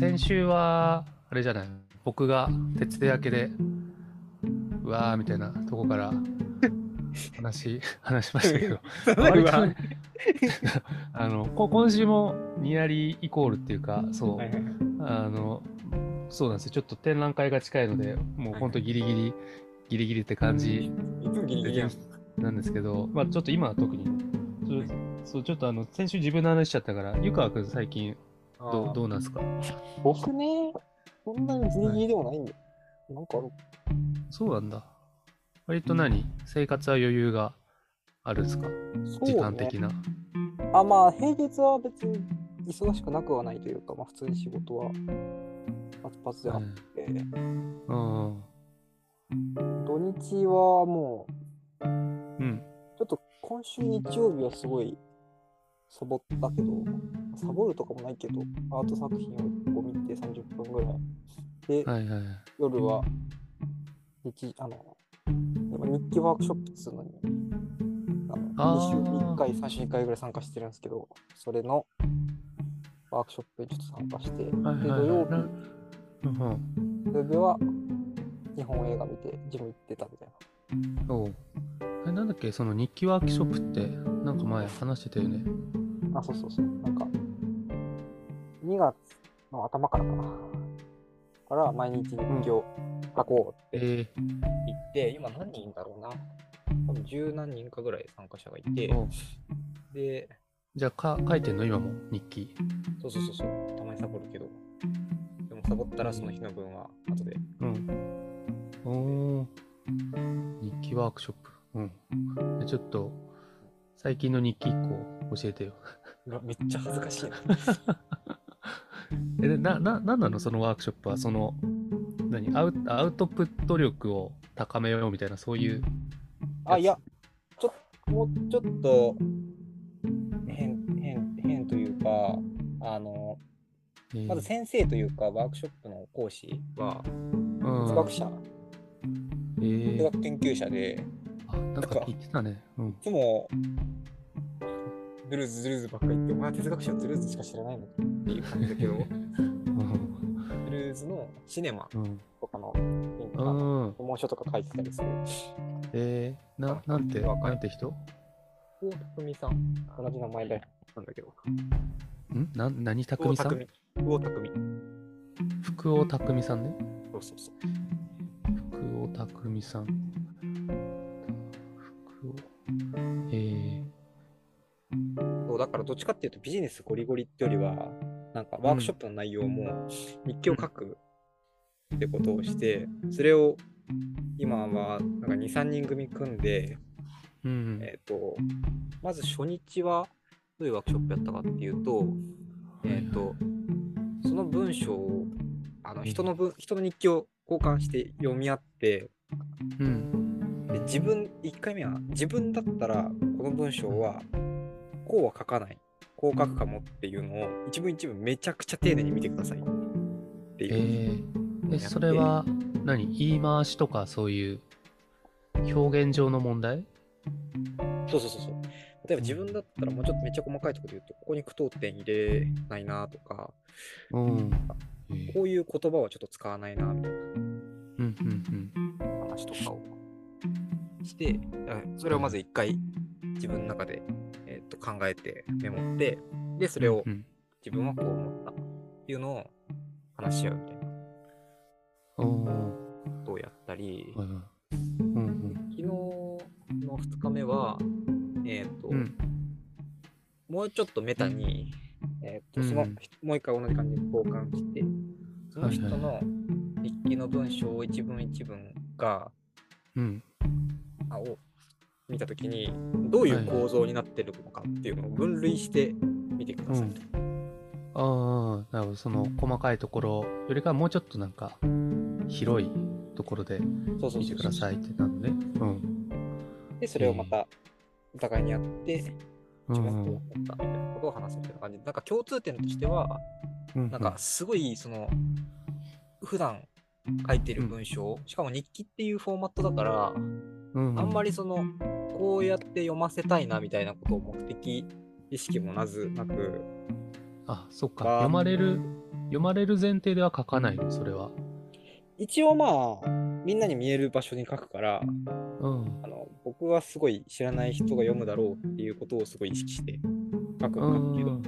先週は、あれじゃない、僕が徹夜明けで、うわーみたいなとこから話、話しましたけど、割とね あの、こ今週もニアリーイコールっていうか、そう、はいはい。はいあの、そうなんですよ。ちょっと展覧会が近いので、もう本当ギリギリ、ギリギリって感じ。なんですけど、まあちょっと今は特に、そうちょっとあの、先週自分の話しちゃったから、湯川くん最近どうどうなんですか？僕ね、そんなにギリギリでもないんで。なんかあるそうなんだ。割と何？生活は余裕があるんですか？そう時間的ね。な。あ、まあ、平日は別に忙しくなくはないというか、まあ、普通に仕事はパツパツであって、うん。うん。土日はもう、うん。ちょっと今週日曜日はすごいサボったけど、サボるとかもないけど、アート作品を1個見て30分ぐらい。で、はいはいはい。夜は日あの今日記ワークショップっつうのにあのあー2週に1回3週に1回ぐらい参加してるんですけどそれのワークショップにちょっと参加して、はいはいはいで土曜な日うん土曜日は日本映画見てジム行ってたみたいなうん。おうえ、なんだっけその日記ワークショップって、なんか前話してたよね。あそうそうそうなんか2月の頭からかなから毎日日記を書こうってえ言って、今何人だろうな多分十何人かぐらい参加者がいてでじゃあか書いてんの？今も日記。そうそうそうそう、たまにサボるけど。でもサボったらその日の分は後で。うん。おー日記ワークショップ。うん。でちょっと、最近の日記1個教えてよ。めっちゃ恥ずかしいな。え、でな、な、なんなの？そのワークショップは、その、何？アウアウトプット力を高めようみたいな、そういう。あ、いや、ちょっと、もうちょっと、変、変、変というか、あの、えーまず先生というか、ワークショップの講師は、うん哲学者、えー哲学研究者で、いあ、なんか言ってたね。うん。つも、ズルーズズルーズばっかり言って、お前は哲学者はズルーズしか知らないのっていう感じだけど、ズルーズのシネマうん。とかの、うん。顧問書とか書いてたりする。えー、な、なんて、若いなんて人？大匠さん、同じ名前でなんだけど。ん？な、何匠さん？大匠。福尾匠さんね。そうそうそう。福尾匠さん。からどっちかっていうとビジネスゴリゴリってよりは、なんかワークショップの内容も日記を書くってことをして、それを今はなんか2、3人組組んで。えっ、と、まず初日はどういうワークショップやったかっていうと、えっ、と、その文章を、あの人の文人の日記を交換して読み合って、うん。で自分1回目は自分だったらこの文章はこうは書かない。こう書くかもっていうのを一文一文めちゃくちゃ丁寧に見てくださいっていう、えー、え、それは何、言い回しとかそういう表現上の問題？そうそうそうそう。例えば自分だったらもうちょっとめっちゃ細かいところで言うとここに句読点入れないなとかうん。えー。こういう言葉はちょっと使わないなみたいうんうんな話とかをしてあそれをまず一回自分の中で、えー、と考えてメモってでそうん。れをうん自分はこう思ったっていうのを話し合うみたいな。ことをやったり、うんうん。昨日の2日目は、えっ、と、うん。もうちょっとメタに、えっ、と、その、うん。もう一回同じ感じで交換して、その人の日記の文章を一文一文が、うん。あを見たときに、どういう構造になってるのかっていうのを分類して見てください。ああ、なるほど。その細かいところよりかはもうちょっとなんか広いところで見てくださいってなるのね。うん。で、それをまたお互いにやって、うん自分はこう思ったみたいなことを話すみたいな感じ。で、なんか共通点としては、うんなんかすごいその普段書いてる文章、しかも日記っていうフォーマットだから、うんあんまりそのこうやって読ませたいなみたいなことを目的意識もなずなく、あ、そっか。が読まれる読まれる前提では書かないの、それは。一応まあ、みんなに見える場所に書くから、うん。あの僕はすごい知らない人が読むだろうっていうことをすごい意識して書くんだけど、うん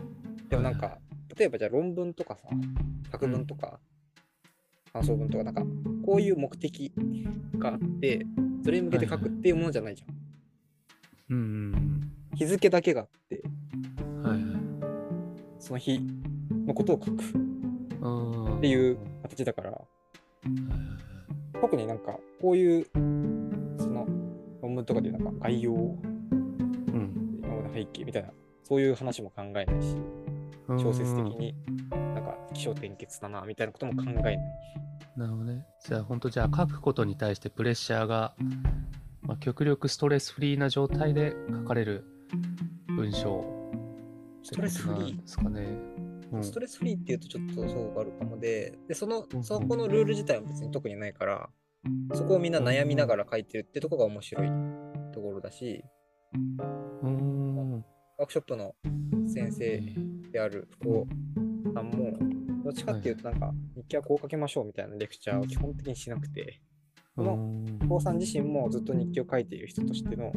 でもなんか、例えばじゃあ論文とかさ、作文とか、感想文とか、なんか、こういう目的があって、それに向けて書くっていうものじゃないじゃん。うん。日付だけがあって、はいはい。その日のことを書くっうん。ていう形だから、はいはいはい特になんか、こういう、その、論文とかでいうなんか概要、うん。今まで背景みたいな、そういう話も考えないし、小説的になんか起承転結だなみたいなことも考えない。なるほどね。じゃあ本当じゃあ書くことに対してプレッシャーが、まあ、極力ストレスフリーな状態で書かれる文章ストレスフリー？ですかね。うん、ストレスフリーっていうとちょっとそうあるかもで、でそのそこのルール自体は別に特にないから、そこをみんな悩みながら書いてるってとこが面白いところだし、うーん。ワークショップの先生である福尾さんも、どっちかっていうとなんか日記はこう書きましょうみたいなレクチャーを基本的にしなくて、このうん福尾さん自身もずっと日記を書いている人としての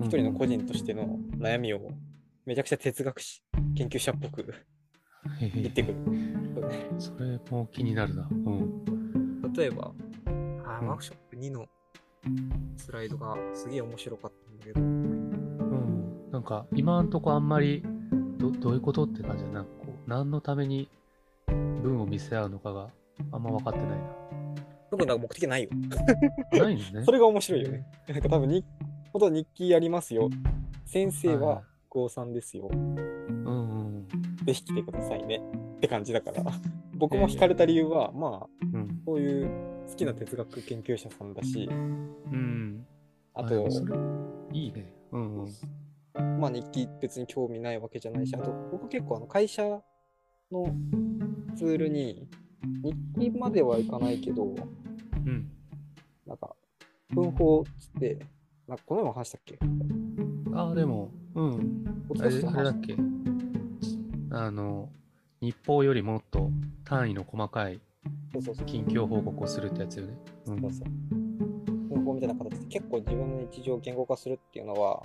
一人の個人としての悩みをめちゃくちゃ哲学史研究者っぽく言ってくる。それも気になるな。うん。例えば、あワークショップ2のスライドがすげえ面白かったんだけど、うん。なんか今んとこあんまりどどういうことって感じだなんかこう何のために文を見せ合うのかがあんま分かってない特になんか目的ないよ。な。ないのね。それが面白いよね。なんか多分に、ほと日記やりますよ。先生は高3ですよ。うんうんぜひ来てくださいね。って感じだから、僕も惹かれた理由は、まあ、うん。こういう好きな哲学研究者さんだし、うん。あと、いいね。うんうん。まあ日記別に興味ないわけじゃないし、あと僕結構あの会社のツールに日記まではいかないけど、うん。なんか文法つって、なんかこの前も話したっけ？ああ、でも、うん。あれあれだっけ？あの、日報よりもっと単位の細かい。近況報告をするってやつよね。うんそうそう。文法みたいな形で結構自分の日常を言語化するっていうのは、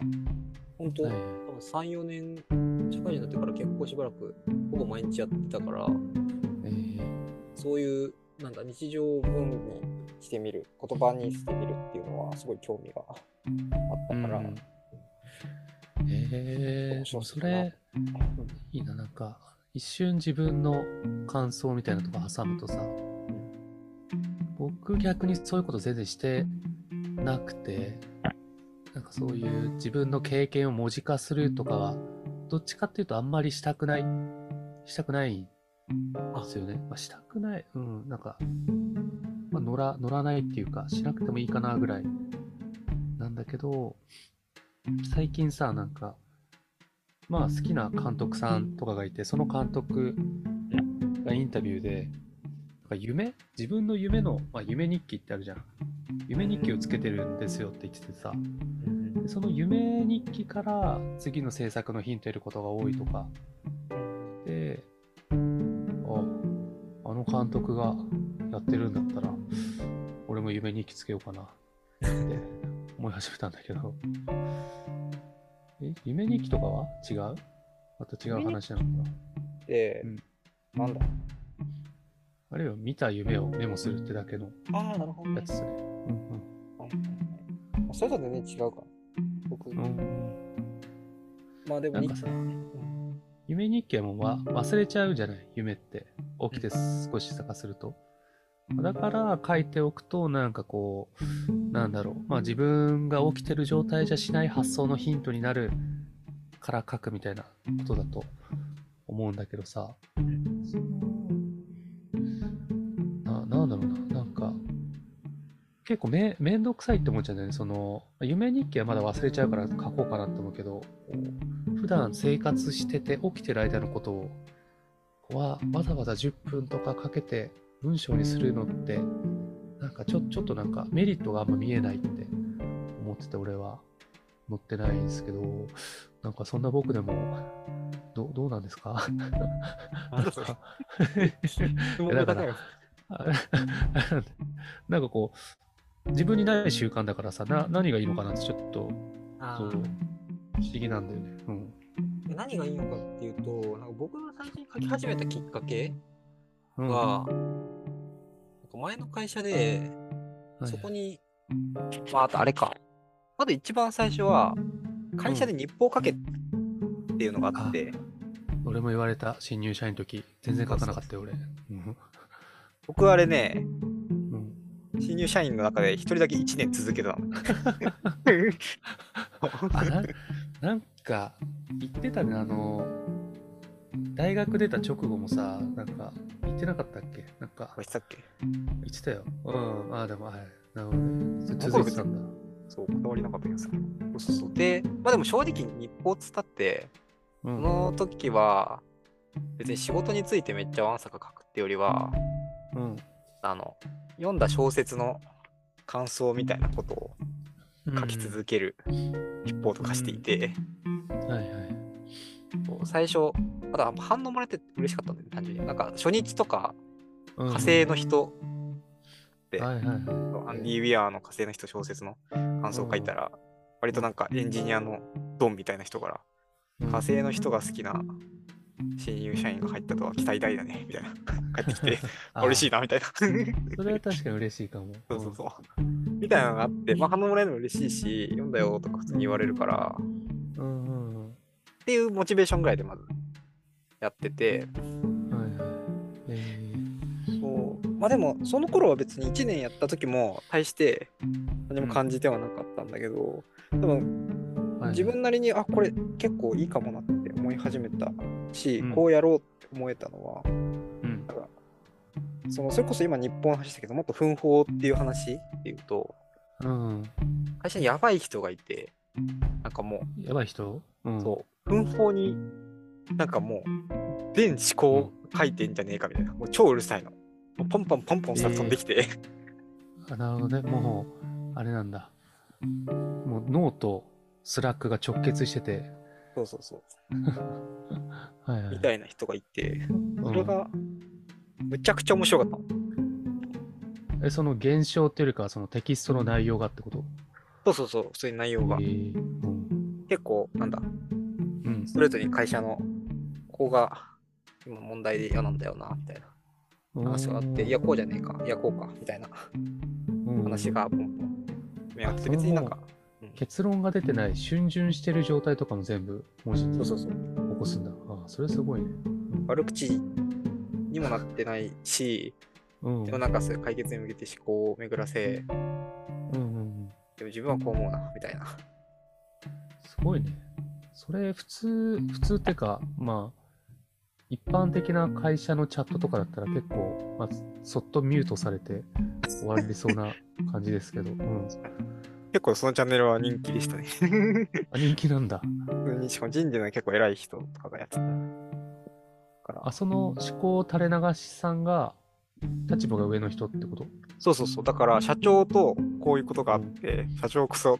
本当、はい。多分3、4年、社会人になってから結構しばらくほぼ毎日やってたから、えー。そういう、なんだ、日常を文にしてみる、言葉にしてみるっていうのはすごい興味があったから、うん。えー、それ、いいな、なんか、一瞬自分の感想みたいなとこ挟むとさ、僕逆にそういうこと全然してなくて、なんかそういう自分の経験を文字化するとかは、どっちかっていうとあんまりしたくない、したくないんですよね。まあ、したくない、うん、なんか、まあ、乗ら、乗らないっていうか、しなくてもいいかなぐらいなんだけど、最近さ、なんか、まあ好きな監督さんとかがいて、その監督がインタビューで、なんか夢？自分の夢の、まあ、夢日記ってあるじゃん。夢日記をつけてるんですよって言っててさ、でその夢日記から次の制作のヒント得ることが多いとか、で、あ、あの監督がやってるんだったら、俺も夢日記つけようかなって 思い始めたんだけど、え、夢日記とかは？違う？また違う話なのかな？で、うん。なんだ？あるいは見た夢をメモするってだけのやつ。ですね。はいはいはいそれとは全然違うか。僕、うんうん。うんまあでもになんかさ、うん夢日記はもうわ忘れちゃうじゃない夢って。起きて少し探すると。だから書いておくと、なんかこう、なんだろう。まあ自分が起きてる状態じゃしない発想のヒントになるから書くみたいなことだと思うんだけどさ。ななんだろうな。結構めめんどくさいって思っちゃうんだよね。その、夢日記はまだ忘れちゃうから書こうかなって思うけど、普段生活してて起きてる間のことをはわざわざ10分とかかけて文章にするのってなんかちょちょっとなんかメリットがあんま見えないって思ってて俺は。乗ってないんですけどなんかそんな僕でもどどうなんですか？なんだそれか なんかこう、自分にない習慣だからさ、な何がいいのかなってちょっと、そう、不思議なんだよね。うん。で何がいいのかっていうと、なんか僕が最初に書き始めたきっかけうんんか前の会社で、はいそこに、まあ、あとあれか。まず一番最初は、会社で日報書けっていうのがあって、俺も言われた、新入社員の時、全然書かなかったよ、俺。うん僕はあれね、うん新入社員の中で一人だけ1年続けたの。あななんか、言ってたね、あの、大学出た直後もさ、なんか、言ってなかったっけ？なんか、これしたっけ？言ってたよ。うん。ああ、でも、はい。なるほどね。それ続いてたんだ。そう、こだわりなかった気がする。そうそうそう。で、まあでも正直日報っつったって、うその時は、別に仕事についてめっちゃわんさか書くってよりは、うん。あの、読んだ小説の感想みたいなことをうん書き続ける一報とかしていて、はいはい。こう最初、あと反応もらえて嬉しかったんだよね、単純に。なんか初日とか、うん火星の人で。アンディ・ウィアーの火星の人小説の感想を書いたら、割となんかエンジニアのドンみたいな人から、うん火星の人が好きな新入社員が入ったとは期待大だね、みたいな。帰ってきて、嬉しいな、みたいな。それは確かに嬉しいかも。そうそうそう。みたいなのがあって、まあ反応もらえるの嬉しいし、読んだよとか普通に言われるから、っうんうんうん。ていうモチベーションぐらいでまずやってて、はいはい。えそう。まあでも、その頃は別に1年やった時も、大して何も感じてはなかったんだけど、でもーはい自分なりに、あ、これ結構いいかもなって思い始めたし、うんこうやろうって思えたのは、うん。なんかそのそれこそ今日本の話したけど、もっと奮法っていう話っていうと、うん。会社にやばい人がいて、なんかもやばい人？うう、ん。そう、奮法になんかもう、全思考書いてんじゃねえかみたいな、もう超うるさいの。ポンポンポンポンさ飛んできて、あなるほどね。もう、あれなんだ。もう脳とスラックが直結してて。そうそうそう、はいはい。みたいな人がいて、うん。それが、むちゃくちゃ面白かったの。え、その現象っていうよりかは、そのテキストの内容がってこと？そうそうそう、普通に内容が。え。ー。うん。結構、なんだ、うん。ストレートに会社の、ここが今問題で嫌なんだよな、みたいな。話があって、いや、こうじゃねえか、いや、こうか、みたいな。うん。話がポンポン。組み合わせて、別になんか、うん結論が出てない、逡巡してる状態とかも全部文字に起そうそうそう、こすんだ。あそれすごいね。悪口にもなってないし、うん。でもなんかそういう解決に向けて思考を巡らせ、うんうんうん。でも自分はこう思うな、みたいな。すごいね。それ普通、普通ってか、まあ、一般的な会社のチャットとかだったら結構、まあ、そっとミュートされて終わりそうな感じですけど、うん。結構そのチャンネルは人気でしたね。あ、人気なんだ。しかも人事の結構偉い人とかがやってた。だからあ、その思考垂れ流しさんが、立場が上の人ってこと？そうそうそう。だから社長とこういうことがあって、社長こそ、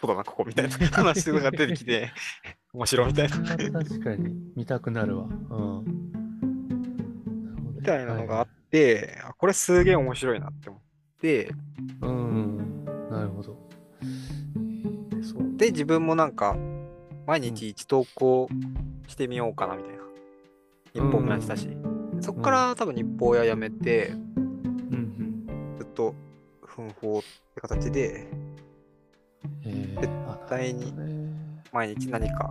そうだな、ここみたいな話が出てきて、面白いみたいな。確かに見たくなるわ。うん。みたいなのがあって、あこれすげえ面白いなって思って、はいうん。で、自分もなんか、毎日一投稿してみようかなみたいな。日報もやってたし。そっから多分日報屋辞めて、うんずっと奮法って形で、絶対に毎日何か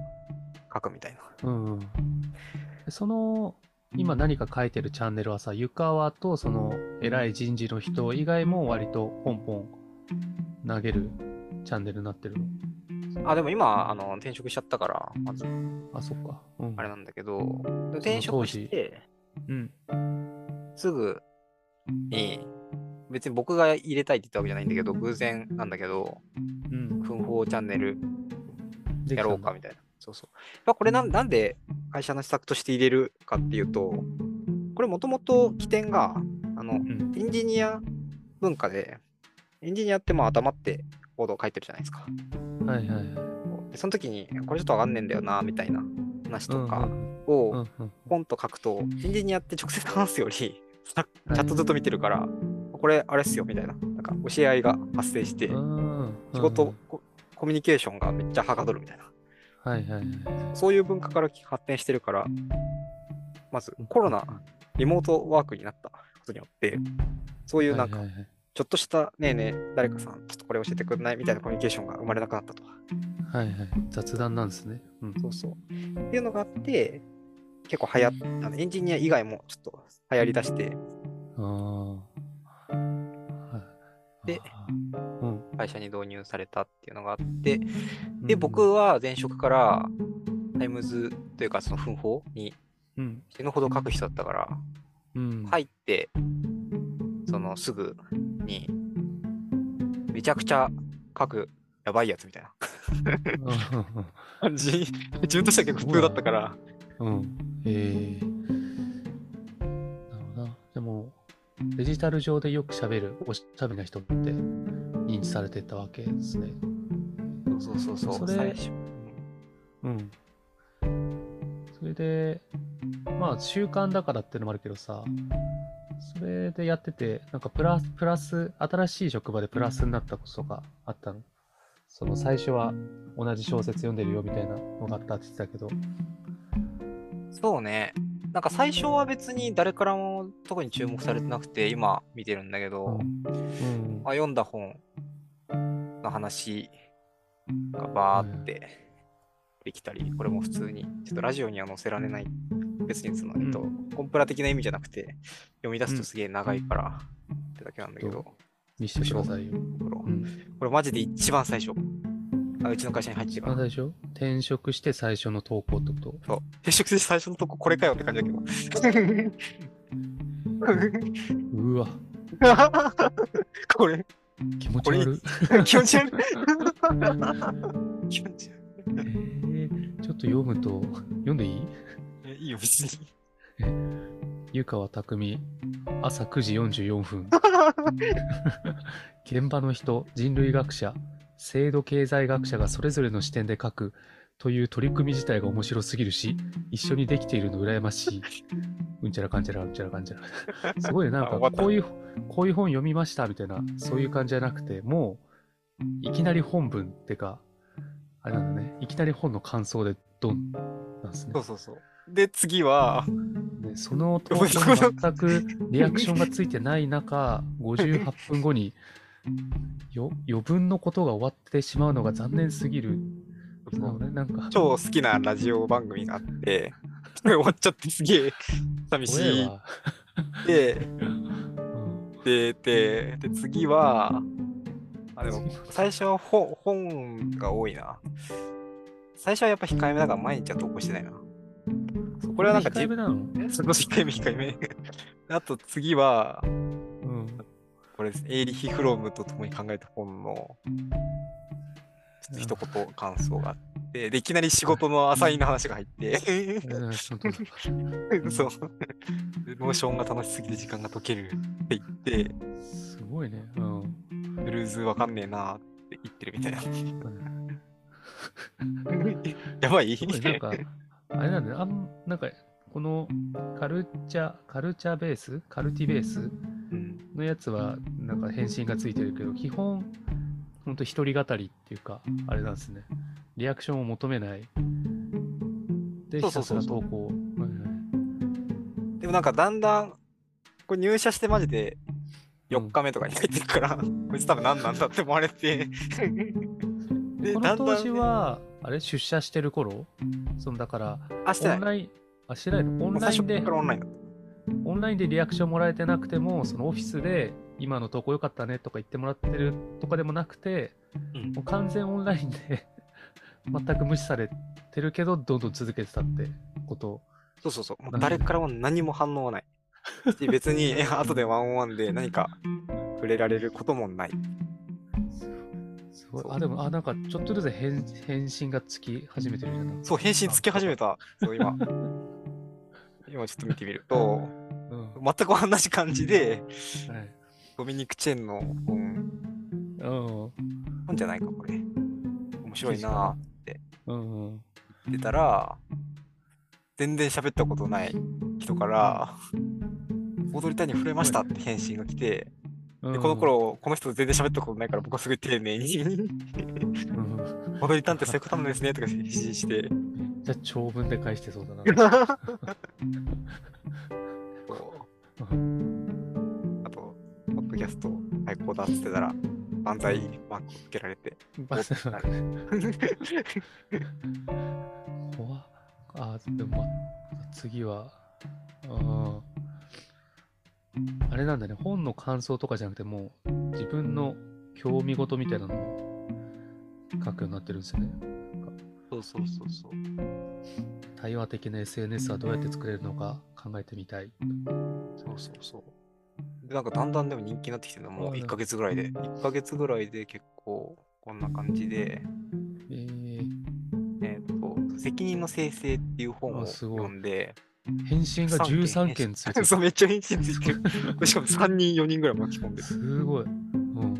書くみたいな。うんその、今何か書いてるチャンネルはさ、湯川とその偉い人事の人以外も割とポンポン投げるチャンネルになってるの？あ、でも今、あの、転職しちゃったから、まず、あ、そっか。うん。あれなんだけど、で転職して、うん。すぐに、別に僕が入れたいって言ったわけじゃないんだけど、偶然なんだけど、うん。奮法チャンネルやろうかみたいな。そうそう。まあ、これなんなんで会社の施策として入れるかっていうと、これもともと起点が、あの、うん。エンジニア文化で、エンジニアってまあ頭ってコードを書いてるじゃないですか。はいはいはい。でその時に、これちょっとわかんねえんだよな、みたいな話とか、うんをうんうん。ポンと書くと、エンジニアって直接話すより、さチャットずっと見てるから、これあれっすよみたいな、なんか教え合いが発生して、うん仕事、ココミュニケーションがめっちゃはかどるみたいな、はいはいはい。そういう文化から発展してるから、まずコロナ、リモートワークになったことによって、そういうなんかはいはいはいちょっとした、ねえねえ、誰かさん、ちょっとこれ教えてくんない？みたいなコミュニケーションが生まれなくなったと。はいはい。雑談なんですね。うん。そうそう。っていうのがあって、結構流行っあのエンジニア以外もちょっと流行りだして、ああ。はいで、うん。会社に導入されたっていうのがあって、で、うん、僕は前職から、タイムズというか、その分報にうん。死ぬほど書く人だったから、うん。入って、そのすぐに、めちゃくちゃ書くやばいやつみたいな 感じ、自分としては結構普通だったから、うん。ええなるほどな。でも、デジタル上でよく喋るおしゃべりな人って認知されてたわけですね。そうそうそうそう、それ最初。うん。それで、まあ習慣だからっていうのもあるけどさ、それでやってて、なんかプラス、プラス、新しい職場でプラスになったことがあったの。その最初は同じ小説読んでるよみたいなのがあったって言ってたけど、そうね。なんか最初は別に誰からも特に注目されてなくて、今見てるんだけど、うん。まあ、読んだ本の話がバーってできたり、これも普通に、ちょっとラジオには載せられない、別にその、えっと、コンプラ的な意味じゃなくて、読み出すとすげえ長いからってだけなんだけど、見せてくださいよ。これマジで一番最初。あうちの会社に入って一から。番最初？転職して最初の投稿ってこと？そう。転職して最初のとここれかよって感じだけど。うわ、これ、気持ち悪い。気持ち悪い。気持ち悪えー、ちょっと読むと、読んでいいい。えいい？よ、別に。湯川匠、朝9時44分。現場の人、人類学者、制度経済学者がそれぞれの視点で書くという取り組み自体が面白すぎるし、一緒にできているの羨ましい。うんちゃらかんちゃら、うんちゃらかんちゃら。すごいねなんかこういう、こういう本読みましたみたいな、そういう感じじゃなくて、もう、いきなり本文ってか、あれなんだね、いきなり本の感想でドンなんですねそう。そうそう。で、次は、ね、その投稿にそこの全くリアクションがついてない中、58分後によ余分のことが終わってしまうのが残念すぎる。ね、なんか、超好きなラジオ番組があって、終わっちゃってすげえ 寂しい。で、うんで、で、で、次は、あ、でも、最初は本本が多いな。最初はやっぱ控えめだから毎日は投稿してないな。これはなんか自控えめなの？分、そこ控えめ控えめ。あと次は、うん。これです。エーリッヒ・フロムと共に考えた本の、一言感想があって、で、いきなり仕事のアサインの話が入って、そう。でノーションが楽しすぎて時間が溶けるって言って、すごいね。うん。ブルーズわかんねえなって言ってるみたいな。やばいなんか、あれなんだね、あんなんか、このカルチャー、カルチャーベース？カルティベース？うん。のやつは、なんか返信がついてるけど、基本、ほんと一人語りっていうか、あれなんですね。リアクションを求めない。で、ひたすら投稿。でもなんかだんだん、これ入社してマジで4日目とかに入ってるから、こいつ多分何なんだって思われて、でこの当時は、あれ、出社してる頃？そのだから、あ、してない。オンライン、あ、してないの？オンラインでオンラインオンラインでリアクションもらえてなくても、そのオフィスで、今の投稿良かったねとか言ってもらってるとかでもなくて、た。うんもう完全オンラインで 全く無視されてるけど、どんどん続けてたってこと。そうそうそう。もなうん誰からも何も反応はない。し別に、え後でワンオンワンで何か触れられることもない。すごい。あ、でも、あ、なんかちょっとずつ返返信がつき始めてるじゃないそう、返信つき始めた。そう、今。今ちょっと見てみると、うん。全く同じ感じで、はい。ドミニク・チェンの本、うん。本じゃないか、これ。面白いなぁうんうん。ってたら、全然喋ったことない人から、踊りたいに触れましたって返信が来て、でこの頃、この人と全然喋ったことないから、僕はすごい丁寧に、うん、うん踊りたんってそういうことなんですねとか返信して、じゃあ長文で返してそうだな。あと、ポッドキャスト最高だっつってたら、万歳マークつけられて、バス怖っ。あでも、ま、次は、ああれなんだね、本の感想とかじゃなくて、もう自分の興味事みたいなのも書くようになってるんですよね。そうそうそうそう。対話的な SNS はどうやって作れるのか考えてみたい。そうそうそう。で、なんかだんだんでも人気になってきてるのもうあ1ヶ月ぐらいで。1ヶ月ぐらいで結構こんな感じで、えー、えっ、と、責任の生成っていう本をあすごい読んで、返信が13件ついてる。そう、めっちゃ返信ついてる。しかも3人、4人ぐらい巻き込んでる。すごい。うん。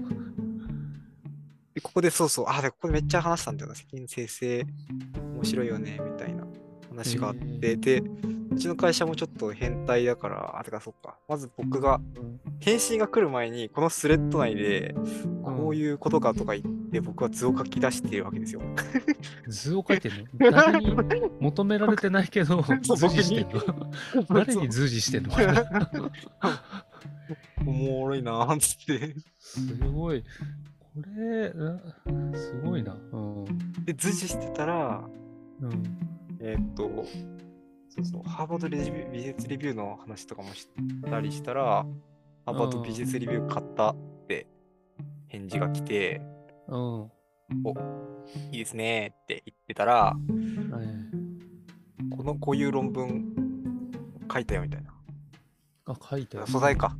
で、ここでそうそう、あ、で、ここでめっちゃ話したんだよな。責任生成、面白いよね、みたいな話があって、へで、うちの会社もちょっと変態だから、あ、てかそっか。まず僕が、返信が来る前に、このスレッド内で、こういうことかとか言って、僕は図を書き出しているわけですよ。図を書いてるの？誰に求められてないけど、図示 してんの？誰に図示してんの？おもろいなーっつって。すごい。これ、なすごいな。うん。で、図示してたら、うん。えーっと、そうそう、ハーバードレビ美術レビューの話とかもしたりしたら、ハーバード美術レビュー買ったって返事が来て、うん。お、いいですねーって言ってたら、はいこの、こういう論文書いたよみたいな。あ、書いてある素材か。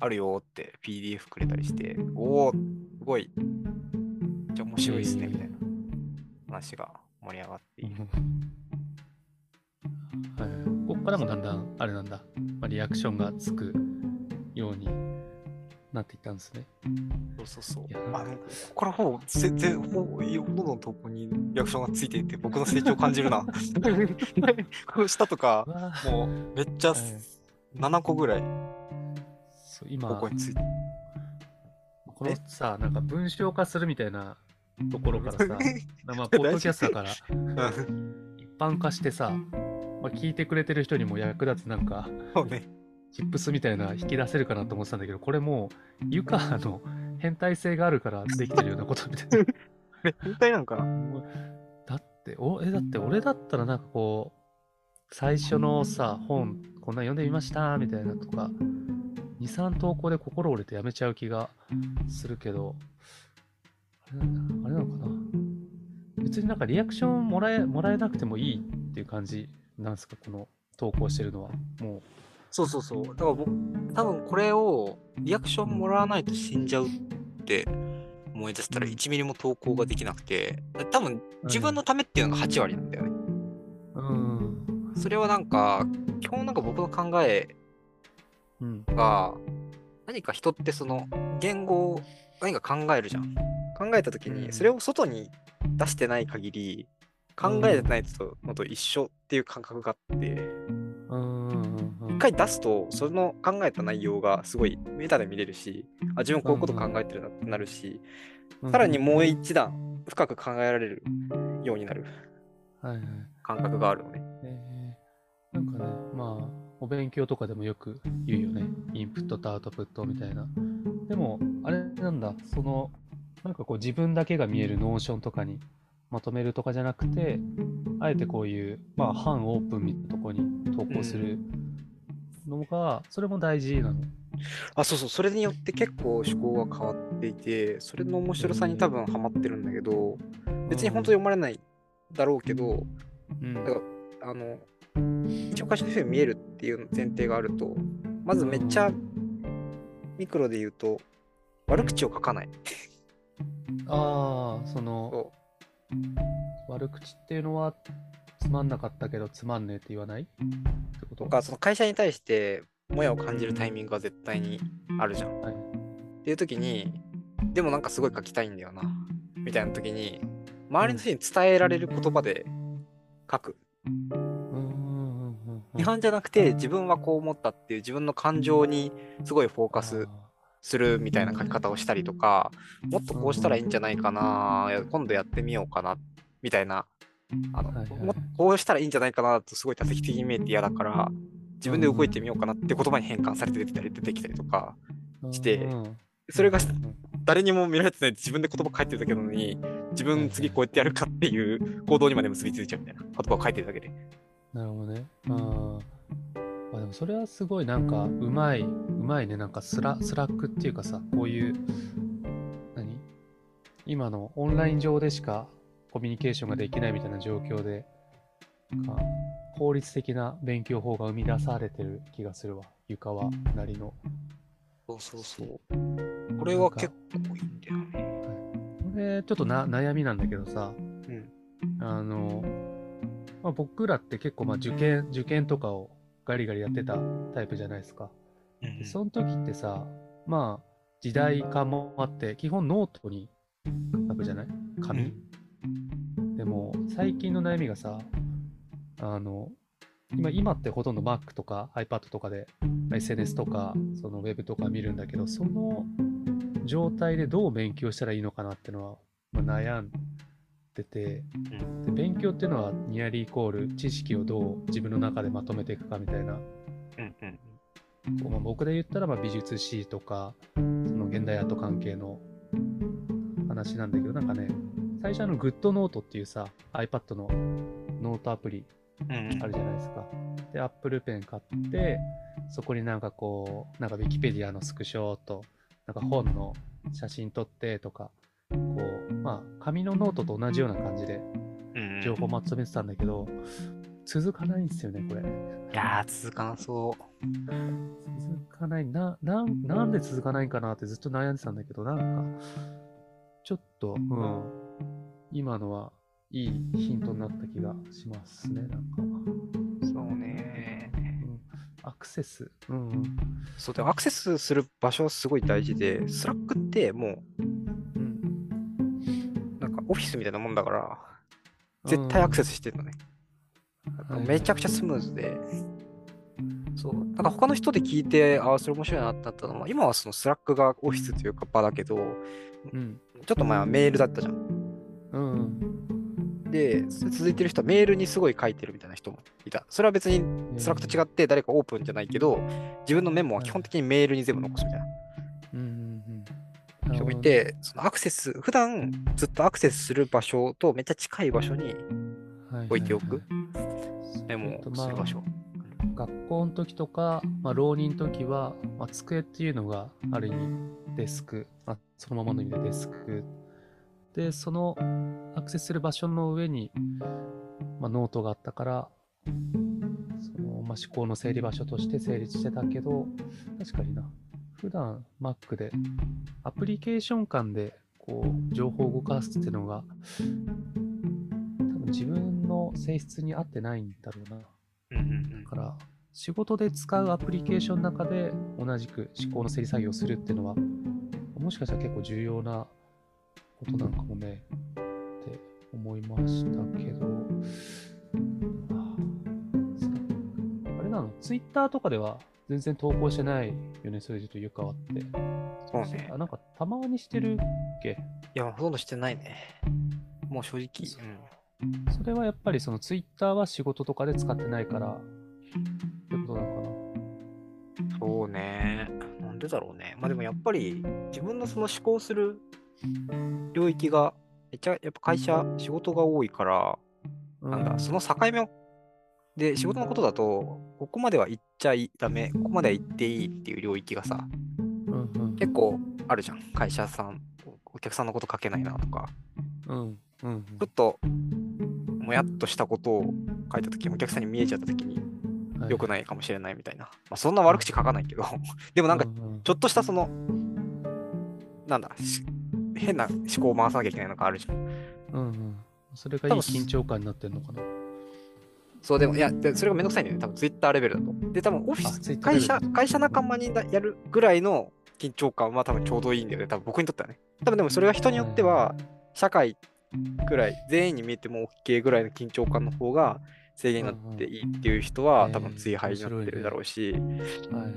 あるよーって PDF くれたりして、おお、すごい。じゃあ面白いですね、みたいな話が盛り上がっている。はい、ここからもだんだんあれなんだ、まあ、リアクションがつくようになっていったんですね。そうそうそう。あの、ここからほぼ、ぜぜほぼ、どの投稿にリアクションがついていて、僕の成長を感じるな。この下とか、もう、めっちゃはい。7個ぐらいそう今。ここについて。このさ、なんか文章化するみたいなところからさ、まあ、ポッドキャストだから。うん。一般化してさ、まあ、聞いてくれてる人にも役立つなんか、ね。チップスみたいな引き出せるかなと思ってたんだけど、これもう、ユカの変態性があるからできてるようなことみたいな。ね変態なんかなだって、おえ、だって俺だったらなんかこう、最初のさ、本、こんなん読んでみましたみたいなとか、2、3投稿で心折れてやめちゃう気がするけど、あれあれなのかな別になんかリアクションもらえもらえなくてもいいっていう感じなんですかこの投稿してるのは。もそうそうそう。だから僕、多分これをリアクションもらわないと死んじゃうって思い出したらうん1ミリも投稿ができなくて、多分自分のためっていうのが8割なんだよね。う、うん。それはなんか、基本なんか僕の考えうん。が、何か人ってその言語を何か考えるじゃん。考えた時うんに、それを外に出してない限り、考えてないのと一緒っていう感覚があって。一回出すと、その考えた内容がすごいメタで見れるし、あ、自分こういうこと考えてるなってなるし、うんさらにもう一段深く考えられるようになる。感覚があるのね。えーなんかね、まあ、お勉強とかでもよく言うよね。インプットとアウトプットみたいな。でも、あれなんだ、その、なんかこう自分だけが見えるノーションとかにまとめるとかじゃなくて、あえてこういう、まあ、半オープンみたいなとこに投稿するのが、それも大事なの。あ、そうそう、それによって結構思考が変わっていて、それの面白さに多分ハマってるんだけど、別に本当に読まれないだろうけど、うん。だからあの、一応会社の人に見えるっていう前提があると、まずめっちゃミクロで言うと、悪口を書かない。ああ、その、そ悪口っていうのは、つまんなかったけど、つまんねえって言わない？ってこと？とか、その会社に対して、もやを感じるタイミングが絶対にあるじゃん。はい。っていう時に、でもなんかすごい書きたいんだよな、みたいな時に、周りの人に伝えられる言葉で書く。批判じゃなくて自分はこう思ったっていう自分の感情にすごいフォーカスするみたいな書き方をしたりとか、もっとこうしたらいいんじゃないかな、今度やってみようかな、みたいな、あの、はいはいもこうしたらいいんじゃないかなとすごい多席的に見えて嫌だから、自分で動いてみようかなって言葉に変換されて出てたり出てきたりとか、してうんそれがうん誰にも見られてない自分で言葉書いてるだけなのに、自分次こうやってやるかっていう行動にまで結びついちゃうみたいな言葉を書いてるだけで。なるほどね。うん。まあでもそれはすごいなんかうまい、うまいね。なんかスラスラックっていうかさ、こういう、何？今のオンライン上でしかコミュニケーションができないみたいな状況で、か効率的な勉強法が生み出されてる気がするわ。ゆかはなりの。そうそうそう。これは結構いいんだよね。これちょっとな悩みなんだけどさ、うん。あの、まあ、僕らって結構まあ受験、受験とかをガリガリやってたタイプじゃないですか。でその時ってさ、まあ、時代感もあって、基本ノートに書くじゃない？紙、でも、最近の悩みがさ、あの、今、今ってほとんど Mac とか iPad とかで SNS とか、その Web とか見るんだけど、その状態でどう勉強したらいいのかなっていうのは、まあ、悩んでて、で勉強っていうのはニアリーイコール知識をどう自分の中でまとめていくかみたいな。こうまあ、僕で言ったらまあ美術史とかその現代アート関係の話なんだけどなんかね最初あの GoodNote っていうさ iPad のノートアプリあるじゃないですか。で Apple Pen 買ってそこになんかこうなんか Wikipedia のスクショとなんか本の写真撮ってとかこうまあ紙のノートと同じような感じでうん情報まとめてたんだけど続かないんですよねこれ。いやー、続かなそう。続かない。ななんなんで続かないんかなってずっと悩んでたんだけどなんかちょっと、うん、今のはいいヒントになった気がしますねなんか、そうね。うん、アクセス。うんそうで、アクセスする場所はすごい大事で、スラックってもうオフィスみたいなもんだから、絶対アクセスしてるのね。めちゃくちゃスムーズで、そう、なんか他の人で聞いて、ああ、それ面白いなってなったのは、今はそのスラックがオフィスというか場だけど、うん。ちょっと前はメールだったじゃん。うん。で、それ続いてる人はメールにすごい書いてるみたいな人もいた。それは別にスラックと違って誰かオープンじゃないけど、自分のメモは基本的にメールに全部残すみたいな人もいて、そのアクセス、普段ずっとアクセスする場所とめっちゃ近い場所に置いておく。メモをする場所。学校の時とか、まあ、浪人の時は、まあ、机っていうのがある意味デスク、まあ、そのままの意味でデスク。でそのアクセスする場所の上に、まあ、ノートがあったからその、まあ、思考の整理場所として成立してたけど確かにな普段 Mac でアプリケーション間でこう情報を動かすっていうのが多分自分の性質に合ってないんだろうな。だから仕事で使うアプリケーションの中で同じく思考の整理作業をするっていうのはもしかしたら結構重要なことなんかもねって思いましたけど。ああれなの？ツイッターとかでは全然投稿してないよねそれで言うとゆかわってそうねあなんかたまにしてるっけ？いや、ほとんどしてないね。もう正直。うんそれはやっぱりそのツイッターは仕事とかで使ってないからってことなのかな？そうね。なんでだろうね。まあでもやっぱり自分のその思考する領域がめっちゃやっぱ会社、仕事が多いから、なんだ、その境目を、で、仕事のことだと、ここまでは行っちゃいダメ、ここまでは行っていいっていう領域がさ、うんうん結構あるじゃん。会社さん、お客さんのこと書けないなとか、うんうんうんちょっと、もやっとしたことを書いたとき、お客さんに見えちゃったときに、はい良くないかもしれないみたいな。まあ、そんな悪口書かないけど、でもなんかう、んちょっとしたその、なんだ、し変な思考を回さなきゃいけないのがあるじゃん。うんうん、それがいい緊張感になってんのかな。そう、でも、いや、でそれがめんどくさいんだよね。多分ツイッターレベルだと。で、多分オフィあス、会社、会社仲間になやるぐらいの緊張感は多分ちょうどいいんだよね。多分僕にとってはね。多分でもそれは人によっては、社会ぐらい、全員に見えても OK ぐらいの緊張感の方が、制限になっていいっていう人はうん多分追廃になってるだろうし、はいはいはい。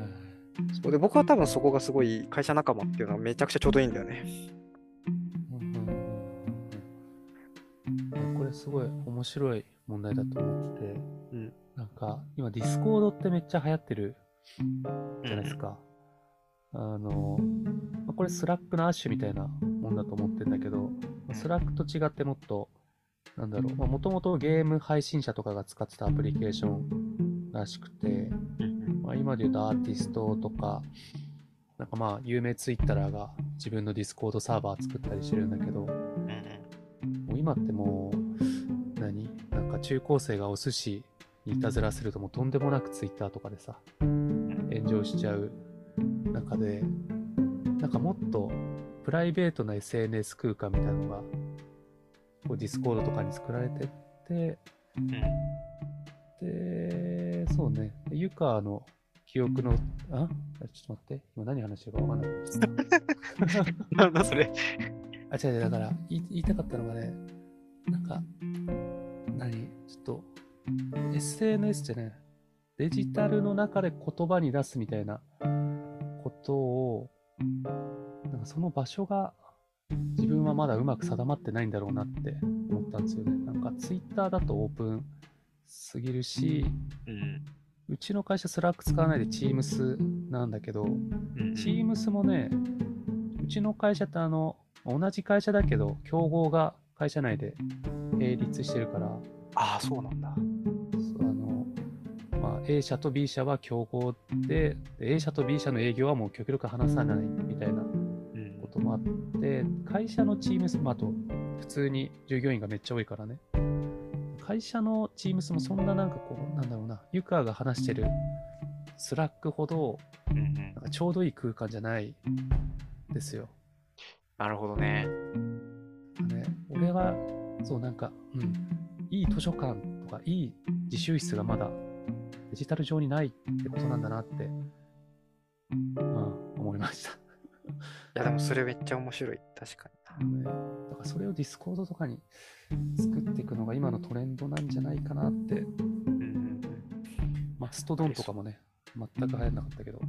そうで僕は多分そこがすごい会社仲間っていうのはめちゃくちゃちょうどいいんだよね。うんうんこれすごい面白い問題だと思ってて、うん。なんか今ディスコードってめっちゃ流行ってるじゃないですか。あの、まあこれスラックのアッシュみたいなもんだと思ってんだけど、スラックと違ってもっと、なんだろう、もともとゲーム配信者とかが使ってたアプリケーションらしくて、まあ、今で言うとアーティストとか、なんかまあ有名ツイッターが自分のディスコードサーバー作ったりしてるんだけど、もう今ってもう、何？なんか中高生がお寿司にいたずらするともうとんでもなくツイッターとかでさ、炎上しちゃう中で、なんかもっとプライベートな SNS 空間みたいなのが、こうディスコードとかに作られてって、で、そうね、ゆかの記憶の、あ？ちょっと待って、今何話してるかわかんなくな んだそれ。あ、違う違う、だから言いたかったのがね、なんか、SNS ってね、デジタルの中で言葉に出すみたいなことを、なんかその場所が自分はまだうまく定まってないんだろうなって思ったんですよね。なんか Twitter だとオープンすぎるし、うんうちの会社スラック使わないで Teams なんだけど、Teams もね、うちの会社ってあの、同じ会社だけど、競合が会社内で並立してるから、ああ、そうなんだ。A 社と B 社は競合で、で A 社と B 社の営業はもう極力話さないみたいなうんこともあって、会社の Teams、まあ、あと、普通に従業員がめっちゃ多いからね。会社の Teams もそんななんかこう、なんだろうな、湯川が話してるスラックほど、なんかちょうどいい空間じゃないですよ。なるほどね。ね、俺は、そうなんか、うん、いい図書館とか、いい自習室がまだデジタル上にないってことなんだなって、うん、思いました。いや、でもそれめっちゃ面白い。確かにね、だからそれをディスコードとかに作っていくのが今のトレンドなんじゃないかなって、マストドンとかもね、全く流行んなかったけど、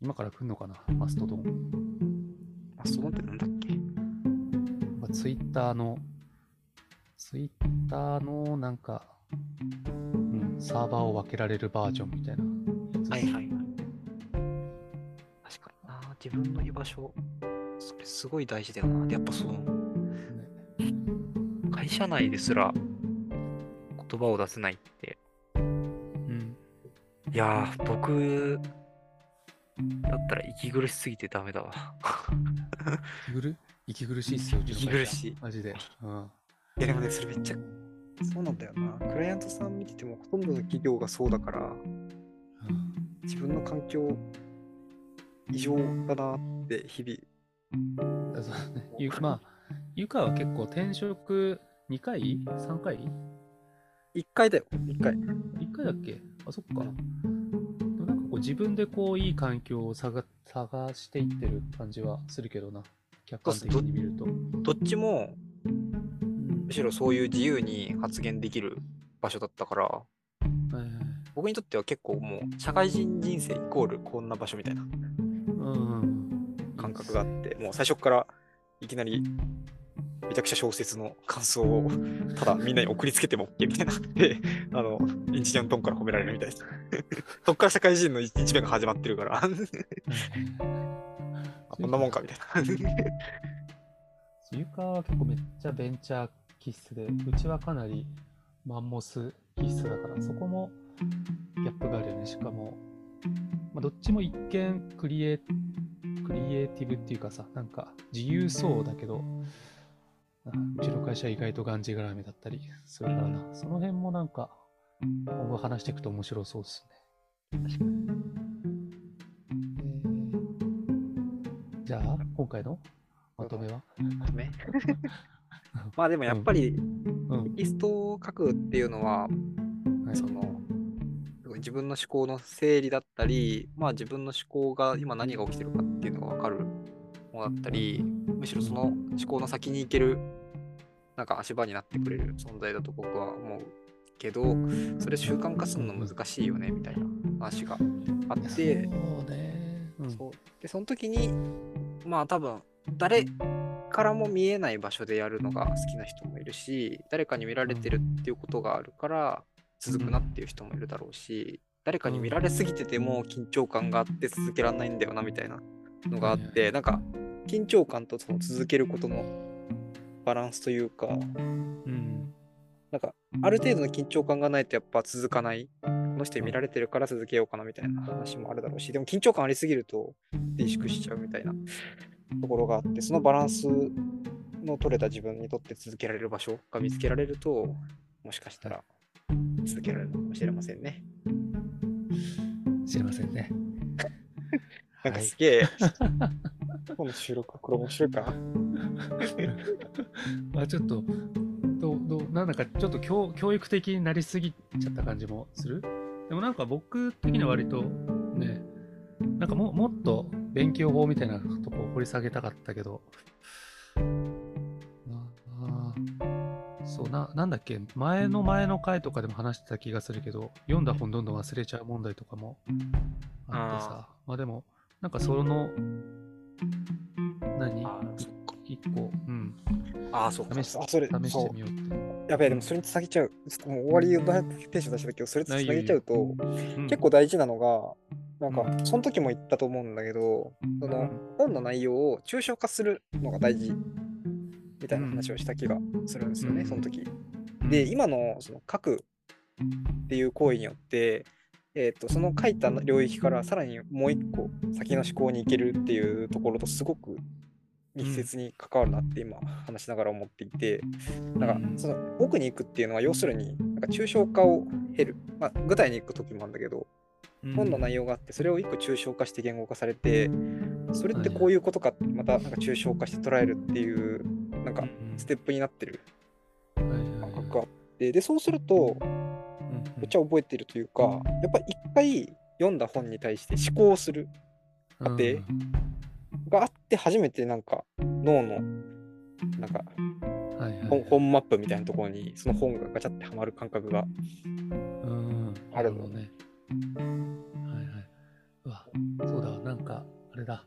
今から来んのかな、マストドン。マストドンってなんだっけ？まあ、ツイッターの、ツイッターのなんか、うん、サーバーを分けられるバージョンみたいな。はいはいはい。確かにな。自分の居場所、それすごい大事だよな。でやっぱその、ね会社内ですら言葉を出せないって、うん。いやー、僕だったら息苦しすぎてダメだわ。息苦息苦しいっすよ、息苦しいマジで。うん。いやでもね、それめっちゃ、そうなんだよな。クライアントさん見てても、ほとんどの企業がそうだから、うん自分の環境異常だなって日々。だそうねゆまあ、ゆかは結構転職2回 ?3 回？1回だよ、1回。?1 回だっけ？あ、そっか。でもなんかこう自分でこういい環境を探探していってる感じはするけどな。客観的に見ると。どっちも、うんむしろそういう自由に発言できる場所だったから、はいはい僕にとっては結構もう、社会人人生イコールこんな場所みたいなうん感覚があって、もう最初からいきなり、めちゃくちゃ小説の感想をただみんなに送りつけても OK みたいな。で、あの、エンジニアのトーンから褒められるみたいな。そっから社会人の一一面が始まってるから、あこんなもんかみたいな。ゆかは結構めっちゃベンチャー気質で、うちはかなりマンモス気質だから、そこもギャップがあるよね。しかも、まあ、どっちも一見クリエクリエイティブっていうかさ、なんか自由そうだけど、あうちの会社は意外とがんじがらめだったりするからな。その辺もなんか、今後話していくと面白そうですね。えーじゃあ、今回のまとめは？ね まあでもやっぱりうんテキストを書くっていうのは、はい。その自分の思考の整理だったり、まあ自分の思考が今何が起きてるかっていうのが分かるものだったり、むしろその思考の先に行けるなんか足場になってくれる存在だと僕は思うけど、それ習慣化するの難しいよねみたいな話があって、そうね。うん。でその時にまあ多分誰からも見えない場所でやるのが好きな人もいるし誰かに見られてるっていうことがあるから続くなっていう人もいるだろうし誰かに見られすぎてても緊張感があって続けられないんだよなみたいなのがあってなんか緊張感とその続けることのバランスというかうん。なんかある程度の緊張感がないとやっぱ続かないこの人に見られてるから続けようかなみたいな話もあるだろうしでも緊張感ありすぎると萎縮しちゃうみたいなところがあってそのバランスの取れた自分にとって続けられる場所が見つけられるともしかしたら続けられるのかもしれませんね。知りませんね。なんかはいすげえ、この収録これ面白いか まあちょっと、どう、どう、なんだかちょっと教教育的になりすぎちゃった感じもする？でもなんか僕的には割とね、なんかももっと勉強法みたいなとこを掘り下げたかったけど、そうな、なんだっけ、前の前の回とかでも話してた気がするけど、読んだ本どんどん忘れちゃう問題とかもあってさ、まあでも、なんかその、何？一個、うん、ああ、そうか。試しあ、それ、試してみようって。やべえ、でもそれにつなげちゃう。ちょっともう終わりのテンション出したけど、それつなげちゃうと、うん。結構大事なのが、なんかう、その時も言ったと思うんだけど、その本の内容を抽象化するのが大事みたいな話をした気がするんですよね、うん。その時。うん。で、今のその書くっていう行為によって、えー、とその書いた領域からさらにもう一個先の思考に行けるっていうところとすごく密接に関わるなって今話しながら思っていて、なんかその奥に行くっていうのは要するになんか抽象化を経る、まあ、具体に行く時もあるんだけど本の内容があってそれを一個抽象化して言語化されてそれってこういうことかってまたなんか抽象化して捉えるっていうなんかステップになってる感覚があってでそうするとめっちゃ覚えてるというかやっぱり一回読んだ本に対して思考するゃてがあって初めてなんか脳のなんか本本マップみたいなところにその本がガチャってはまる感覚があるのね。はいはい。うわ、そうだわ、なんか、あれだ。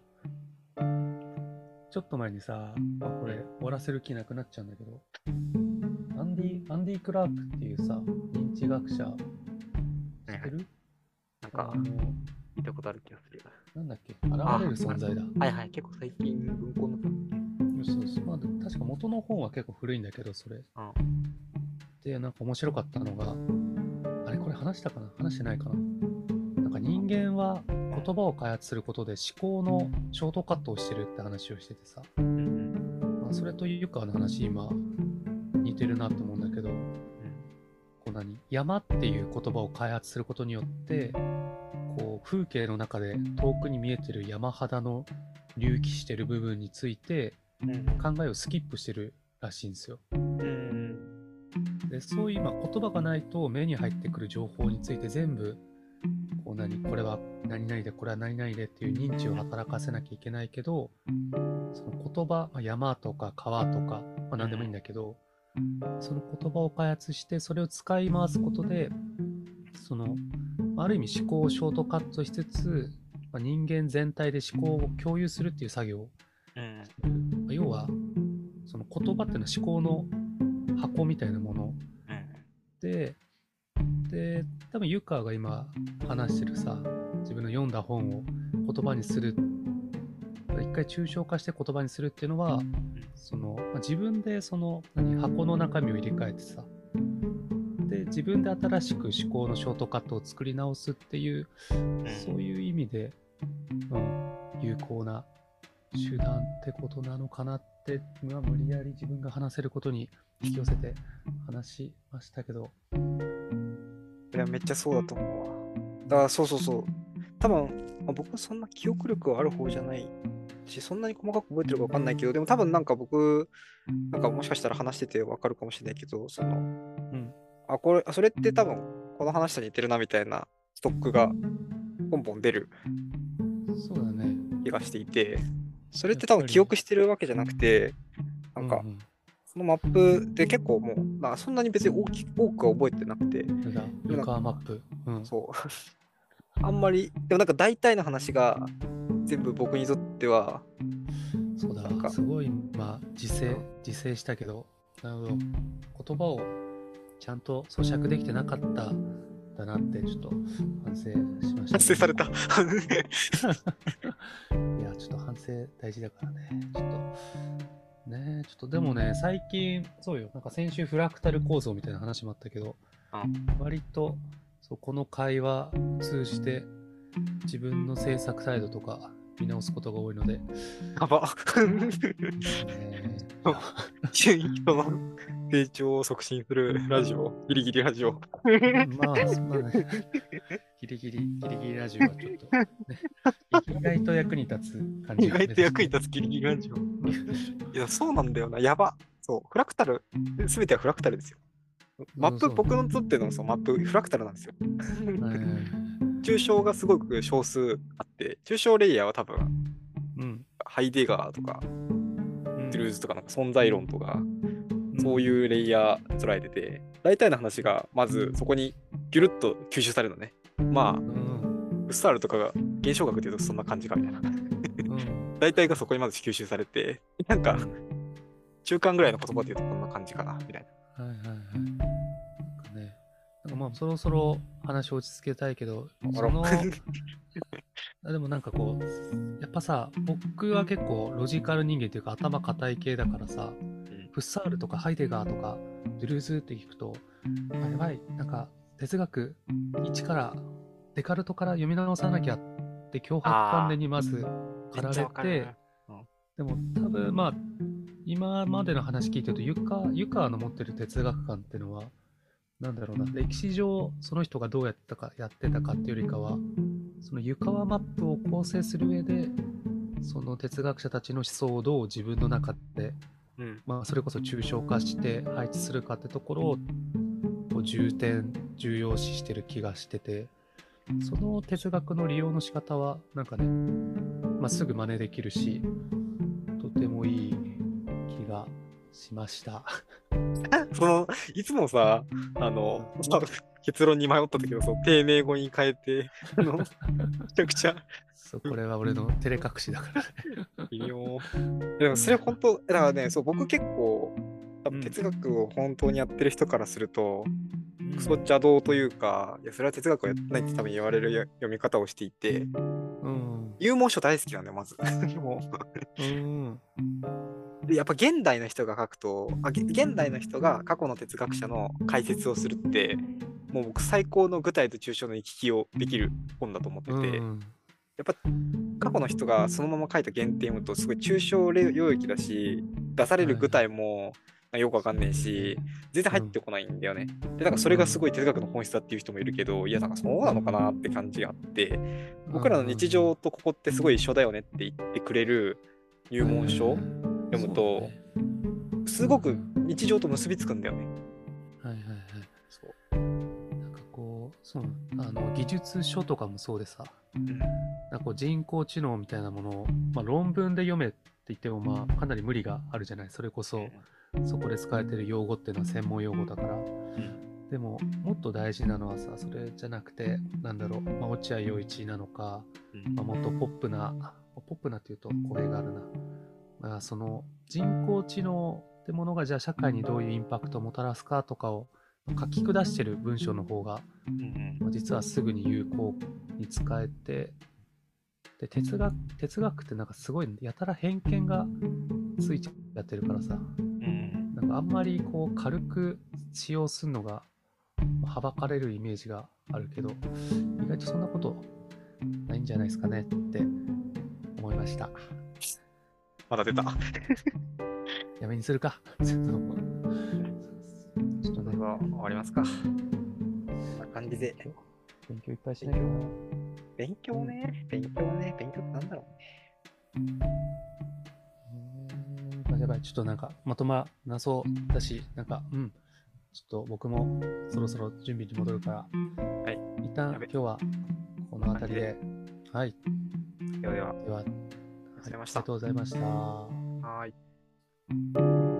ちょっと前にさ、まあ、これ終わらせる気なくなっちゃうんだけど、アンディ、アンディ・クラークっていうさ、認知学者、知ってる？なんかあの、見たことある気がする。なんだっけ、現れる存在だ。はいはい、結構最近文庫のそうそう。まあ、確か元の本は結構古いんだけど、それ。で、なんか面白かったのが、これ話したかな？話してないかな？なんか人間は言葉を開発することで思考のショートカットをしてるって話をしててさ、まあ、それというかの話今似てるなと思うんだけど、こう何？山っていう言葉を開発することによって、こう風景の中で遠くに見えてる山肌の隆起してる部分について考えをスキップしてるらしいんですよ。でそういう今言葉がないと目に入ってくる情報について全部こう何これは何々でこれは何々でっていう認知を働かせなきゃいけないけどその言葉、まあ、山とか川とか、まあ、何でもいいんだけどその言葉を開発してそれを使い回すことでそのある意味思考をショートカットしつつ、まあ、人間全体で思考を共有するっていう作業をまあ要はその言葉っていうのは思考の箱みたいなもの。で、で、多分ユカが今話してるさ、自分の読んだ本を言葉にする、一回抽象化して言葉にするっていうのは、その、まあ自分でその何箱の中身を入れ替えてさ、で、自分で新しく思考のショートカットを作り直すっていう、そういう意味で、うん、有効な手段ってことなのかなって、まあ無理やり自分が話せることに引き寄せて話しましたけど、いや、めっちゃそうだと思うわ。だから、そうそうそう。多分、まあ、僕そんな記憶力がある方じゃないし、そんなに細かく覚えてるか分かんないけど、でも多分なんか僕、なんかもしかしたら話してて分かるかもしれないけど、その、うん。あ、これ、あそれって多分、この話と似てるなみたいなストックがポンポン出るそうだね。気がしていて、それって多分記憶してるわけじゃなくて、なんかう、んそのマップで結構もう、まあ、そんなに別に大き多くは覚えてなくて、ルカーマップ。うん。そう。あんまり、でもなんか大体の話が全部僕にとっては、そうだなんかすごい、まあ、自制、自制したけど、なるほど。言葉をちゃんと咀嚼できてなかったんだなって、ちょっと反省しました、達成された。いや、ちょっと反省大事だからね。ちょっと、ね。ちょっとでもね、最近、そうよ、なんか先週フラクタル構造みたいな話もあったけど、割と、そうこの会話通じて、自分の制作態度とか見直すことが多いので、やば。ね人の成長を促進するラジオ、ギリギリラジオ。まあ、そんなね、ギリギリ、ギリギリラジオはちょっと、ね、意外と役に立つ感じ意外と役に立つギリギリラジオ。いや、そうなんだよな。やば。そう。フラクタル、すべてはフラクタルですよ。マップ、僕のとってのそうマップ、フラクタルなんですよ。はいはいはい抽象がすごく少数あって、抽象レイヤーは多分、うん。ハイデガーとか、うんドゥルーズとかなんか存在論とか、そうういうレイヤー捉えてて、大体の話がまずそこにギュルッと吸収されるのね。まあ、ん。うん。ウッサールとかが現象学でいうとそんな感じかみたいな。うん。大体がそこにまず吸収されて、なんか、中間ぐらいの言葉で言うとこんな感じかな、みたいな。はいはいはい。なん。かまあそろそろ話を落ち着けたいけど、その、あ でもなんかこう、やっぱさ、僕は結構ロジカル人間っていうか頭固い系だからさ、フッサールとかハイデガーとかドゥルーズって聞くと、あやばい、なんか哲学一から、デカルトから読み直さなきゃって脅迫観念にまず駆られて、でも多分まあ今までの話聞いてるとユカユカの持ってる哲学観っていうのはなんだろうな歴史上その人がどうやったかやってたかっていうよりかはその湯川マップを構成する上でその哲学者たちの思想をどう自分の中で、うん。まあ、それこそ抽象化して配置するかってところをこう重点重要視してる気がしててその哲学の利用の仕方はなんかね、まあ、すぐ真似できるしとてもいい気がしました。その、いつもさ、あの、まあ結論に迷った時のそう丁寧語に変えて、あの、めちゃくちゃそうこれは俺の照れ隠しだからね。微妙。でもそれ本当、だからね、そう、僕結構、哲学を本当にやってる人からすると、クソ邪道というか、いや、それは哲学をやってないって多分言われる読み方をしていて、うん。入門書大好きなんだよ、まず。も うん。うで、やっぱ現代の人が書くとあ、げ現代の人が過去の哲学者の解説をするって、もう僕最高の具体と抽象の行き来をできる本だと思ってて、うん。やっぱ過去の人がそのまま書いた原点をとすごい抽象領域だし出される具体もよくわかんねえし全然入ってこないんだよね。でなんかそれがすごい哲学の本質だっていう人もいるけどいやなんかそうなのかなって感じがあって僕らの日常とここってすごい一緒だよねって言ってくれる入門書読むとすごく日常と結びつくんだよね。はいはいはい。そうなんかこう、そう、あの、技術書とかもそうでさ、うんなんかこう人工知能みたいなものを、まあ、論文で読めって言っても、まあ、かなり無理があるじゃない。それこそ、そこで使われてる用語っていうのは専門用語だから。でも、もっと大事なのはさ、それじゃなくて、なんだろう、まあ、落合陽一なのか、うんまあ、もっとポップな、あポップなっていうと語弊があるな。まあ、その人工知能ってものがじゃあ社会にどういうインパクトをもたらすかとかを書き下してる文章の方が、実はすぐに有効に使えて、で哲学哲学ってなんかすごいやたら偏見がついちゃってるからさ、うんなんかあんまりこう軽く使用するのがまあはばかれるイメージがあるけど、意外とそんなことないんじゃないですかねって思いました。まだ出た。やめにするか。ちょっとちょっとね、終わりますか。こんな感じで。勉強いっぱいしないとな。勉強ね、勉強ね、勉強ってなんだろうね。うーんやばい、ちょっとなんかまとまなそうだし、なんか、うん。ちょっと僕もそろそろ準備に戻るから、はい。一旦今日はこの辺りで、はい。ではでは、ありがとうございましたありがとうございました。はーい。